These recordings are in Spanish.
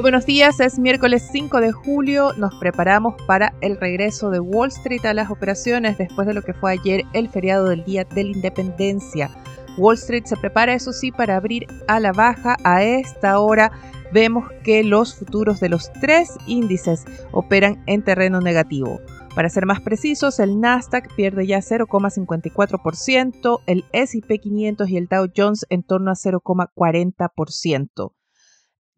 buenos días, es miércoles 5 de julio, nos preparamos para el regreso de Wall Street a las operaciones después de lo que fue ayer el feriado del Día de la Independencia. Wall Street se prepara, eso sí, para abrir a la baja. A esta hora vemos que los futuros de los tres índices operan en terreno negativo. Para ser más precisos, el Nasdaq pierde ya 0,54%, el SP 500 y el Dow Jones en torno a 0,40%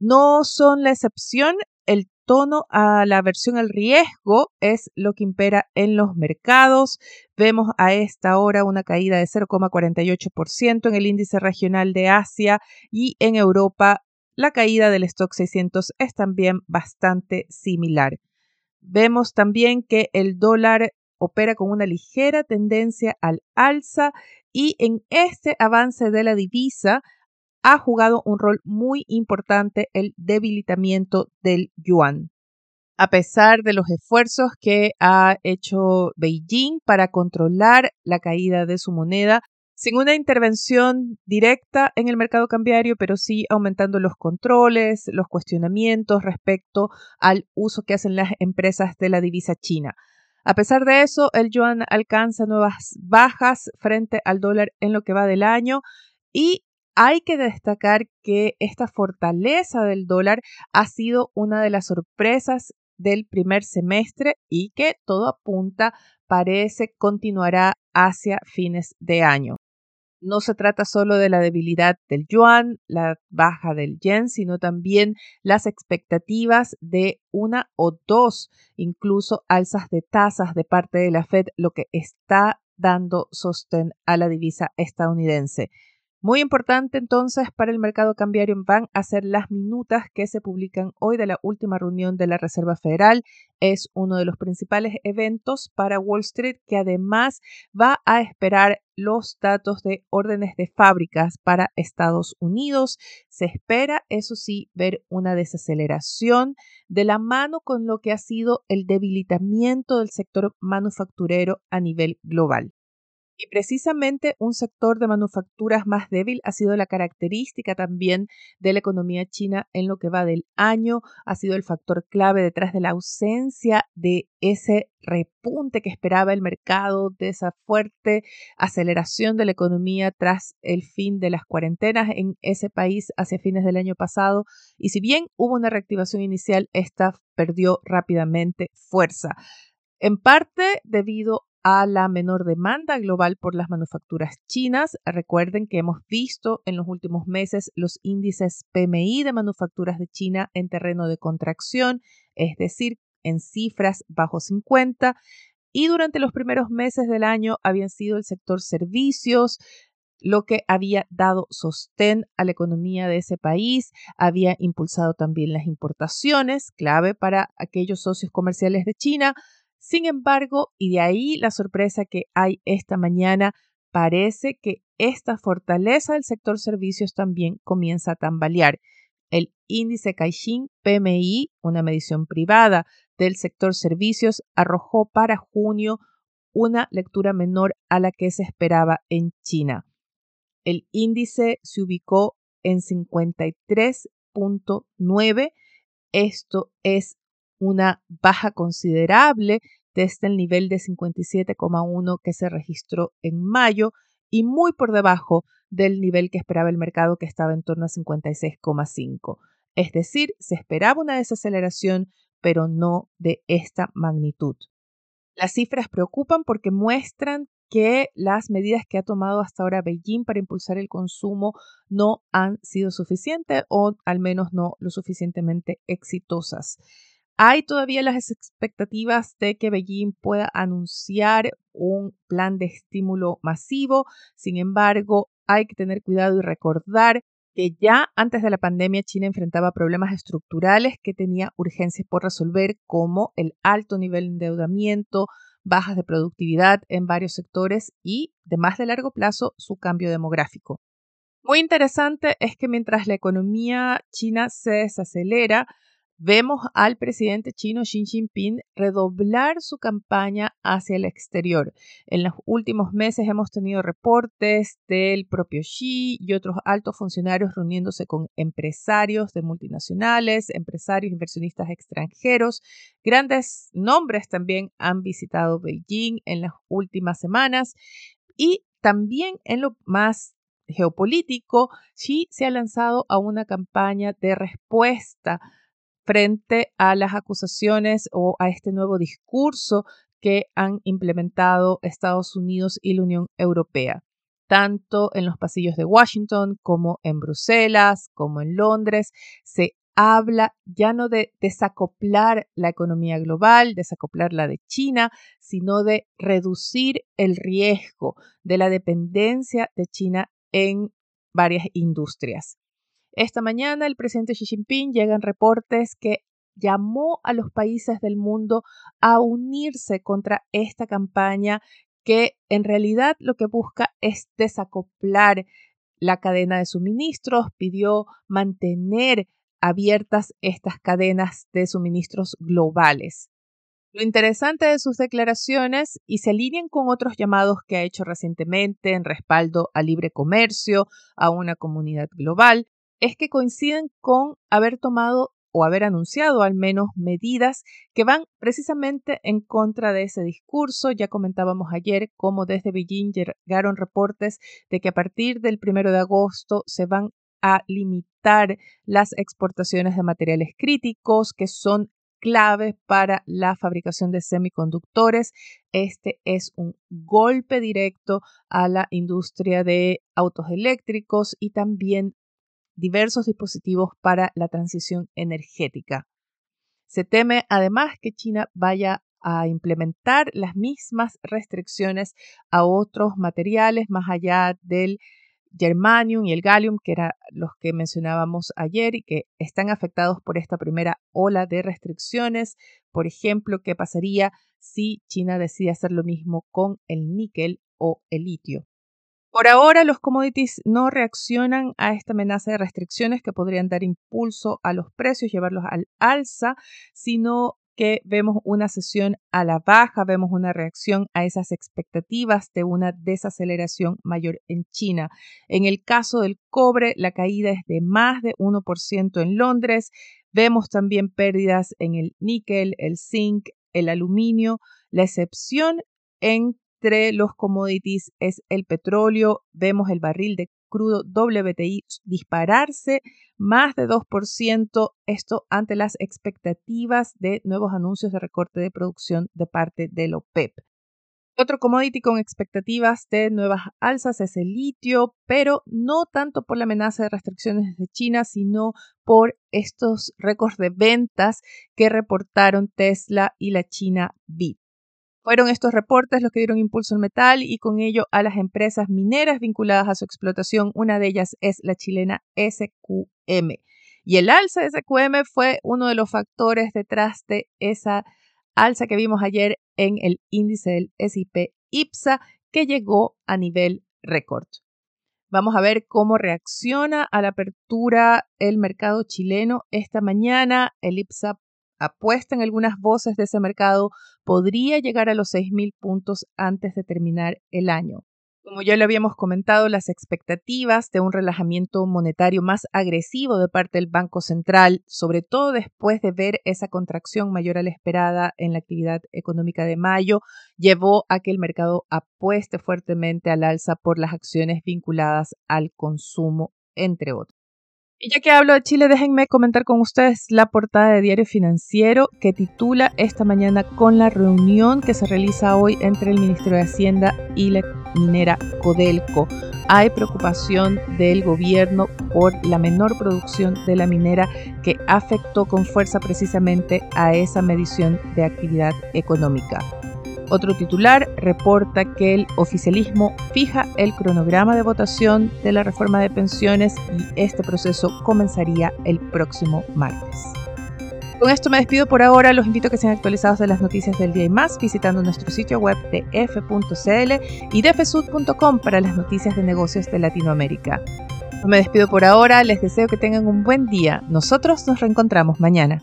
no son la excepción. El tono a la aversión al riesgo es lo que impera en los mercados. Vemos a esta hora una caída de 0,48% en el índice regional de Asia y en Europa la caída del stock 600 es también bastante similar. Vemos también que el dólar opera con una ligera tendencia al alza y en este avance de la divisa ha jugado un rol muy importante el debilitamiento del yuan. A pesar de los esfuerzos que ha hecho Beijing para controlar la caída de su moneda, sin una intervención directa en el mercado cambiario, pero sí aumentando los controles, los cuestionamientos respecto al uso que hacen las empresas de la divisa china. A pesar de eso, el yuan alcanza nuevas bajas frente al dólar en lo que va del año y hay que destacar que esta fortaleza del dólar ha sido una de las sorpresas del primer semestre y que todo apunta parece continuará hacia fines de año. No se trata solo de la debilidad del yuan, la baja del yen, sino también las expectativas de una o dos, incluso alzas de tasas de parte de la Fed, lo que está dando sostén a la divisa estadounidense. Muy importante entonces para el mercado cambiario van a ser las minutas que se publican hoy de la última reunión de la Reserva Federal. Es uno de los principales eventos para Wall Street que además va a esperar los datos de órdenes de fábricas para Estados Unidos. Se espera, eso sí, ver una desaceleración de la mano con lo que ha sido el debilitamiento del sector manufacturero a nivel global. Y precisamente un sector de manufacturas más débil ha sido la característica también de la economía china en lo que va del año, ha sido el factor clave detrás de la ausencia de ese repunte que esperaba el mercado, de esa fuerte aceleración de la economía tras el fin de las cuarentenas en ese país hacia fines del año pasado. Y si bien hubo una reactivación inicial, esta perdió rápidamente fuerza en parte debido a la menor demanda global por las manufacturas chinas. Recuerden que hemos visto en los últimos meses los índices PMI de manufacturas de China en terreno de contracción, es decir, en cifras bajo 50. Y durante los primeros meses del año habían sido el sector servicios, lo que había dado sostén a la economía de ese país, había impulsado también las importaciones, clave para aquellos socios comerciales de China, sin embargo, y de ahí la sorpresa que hay esta mañana, parece que esta fortaleza del sector servicios también comienza a tambalear. El índice Caixin PMI, una medición privada del sector servicios, arrojó para junio una lectura menor a la que se esperaba en China. El índice se ubicó en 53.9. Esto es una baja considerable desde el nivel de 57,1 que se registró en mayo y muy por debajo del nivel que esperaba el mercado que estaba en torno a 56,5. Es decir, se esperaba una desaceleración, pero no de esta magnitud. Las cifras preocupan porque muestran que las medidas que ha tomado hasta ahora Beijing para impulsar el consumo no han sido suficientes o al menos no lo suficientemente exitosas. Hay todavía las expectativas de que Beijing pueda anunciar un plan de estímulo masivo. Sin embargo, hay que tener cuidado y recordar que ya antes de la pandemia China enfrentaba problemas estructurales que tenía urgencias por resolver, como el alto nivel de endeudamiento, bajas de productividad en varios sectores y, de más de largo plazo, su cambio demográfico. Muy interesante es que mientras la economía china se desacelera, vemos al presidente chino Xi Jinping redoblar su campaña hacia el exterior. En los últimos meses hemos tenido reportes del propio Xi y otros altos funcionarios reuniéndose con empresarios de multinacionales, empresarios inversionistas extranjeros. Grandes nombres también han visitado Beijing en las últimas semanas y también en lo más geopolítico, Xi se ha lanzado a una campaña de respuesta frente a las acusaciones o a este nuevo discurso que han implementado Estados Unidos y la Unión Europea, tanto en los pasillos de Washington como en Bruselas, como en Londres. Se habla ya no de desacoplar la economía global, desacoplarla de China, sino de reducir el riesgo de la dependencia de China en varias industrias. Esta mañana el presidente Xi Jinping llegan reportes que llamó a los países del mundo a unirse contra esta campaña que en realidad lo que busca es desacoplar la cadena de suministros, pidió mantener abiertas estas cadenas de suministros globales. Lo interesante de sus declaraciones, y se alinean con otros llamados que ha hecho recientemente en respaldo al libre comercio, a una comunidad global, es que coinciden con haber tomado o haber anunciado al menos medidas que van precisamente en contra de ese discurso. Ya comentábamos ayer cómo desde Beijing llegaron reportes de que a partir del primero de agosto se van a limitar las exportaciones de materiales críticos que son claves para la fabricación de semiconductores. Este es un golpe directo a la industria de autos eléctricos y también diversos dispositivos para la transición energética. Se teme además que China vaya a implementar las mismas restricciones a otros materiales más allá del germanium y el gallium, que eran los que mencionábamos ayer y que están afectados por esta primera ola de restricciones. Por ejemplo, ¿qué pasaría si China decide hacer lo mismo con el níquel o el litio? Por ahora, los commodities no reaccionan a esta amenaza de restricciones que podrían dar impulso a los precios, llevarlos al alza, sino que vemos una sesión a la baja, vemos una reacción a esas expectativas de una desaceleración mayor en China. En el caso del cobre, la caída es de más de 1% en Londres. Vemos también pérdidas en el níquel, el zinc, el aluminio. La excepción en entre los commodities es el petróleo. Vemos el barril de crudo WTI dispararse más de 2%, esto ante las expectativas de nuevos anuncios de recorte de producción de parte del OPEP. Otro commodity con expectativas de nuevas alzas es el litio, pero no tanto por la amenaza de restricciones de China, sino por estos récords de ventas que reportaron Tesla y la China Bit. Fueron estos reportes los que dieron impulso al metal y con ello a las empresas mineras vinculadas a su explotación. Una de ellas es la chilena SQM. Y el alza de SQM fue uno de los factores detrás de esa alza que vimos ayer en el índice del SIP IPSA que llegó a nivel récord. Vamos a ver cómo reacciona a la apertura el mercado chileno esta mañana. El IPSA apuesta en algunas voces de ese mercado podría llegar a los 6.000 puntos antes de terminar el año. Como ya lo habíamos comentado, las expectativas de un relajamiento monetario más agresivo de parte del Banco Central, sobre todo después de ver esa contracción mayor a la esperada en la actividad económica de mayo, llevó a que el mercado apueste fuertemente al alza por las acciones vinculadas al consumo, entre otros. Y ya que hablo de Chile, déjenme comentar con ustedes la portada de Diario Financiero que titula esta mañana con la reunión que se realiza hoy entre el Ministerio de Hacienda y la minera Codelco. Hay preocupación del gobierno por la menor producción de la minera que afectó con fuerza precisamente a esa medición de actividad económica. Otro titular reporta que el oficialismo fija el cronograma de votación de la reforma de pensiones y este proceso comenzaría el próximo martes. Con esto me despido por ahora. Los invito a que sean actualizados de las noticias del día y más visitando nuestro sitio web de f.cl y de fsud.com para las noticias de negocios de Latinoamérica. me despido por ahora. Les deseo que tengan un buen día. Nosotros nos reencontramos mañana.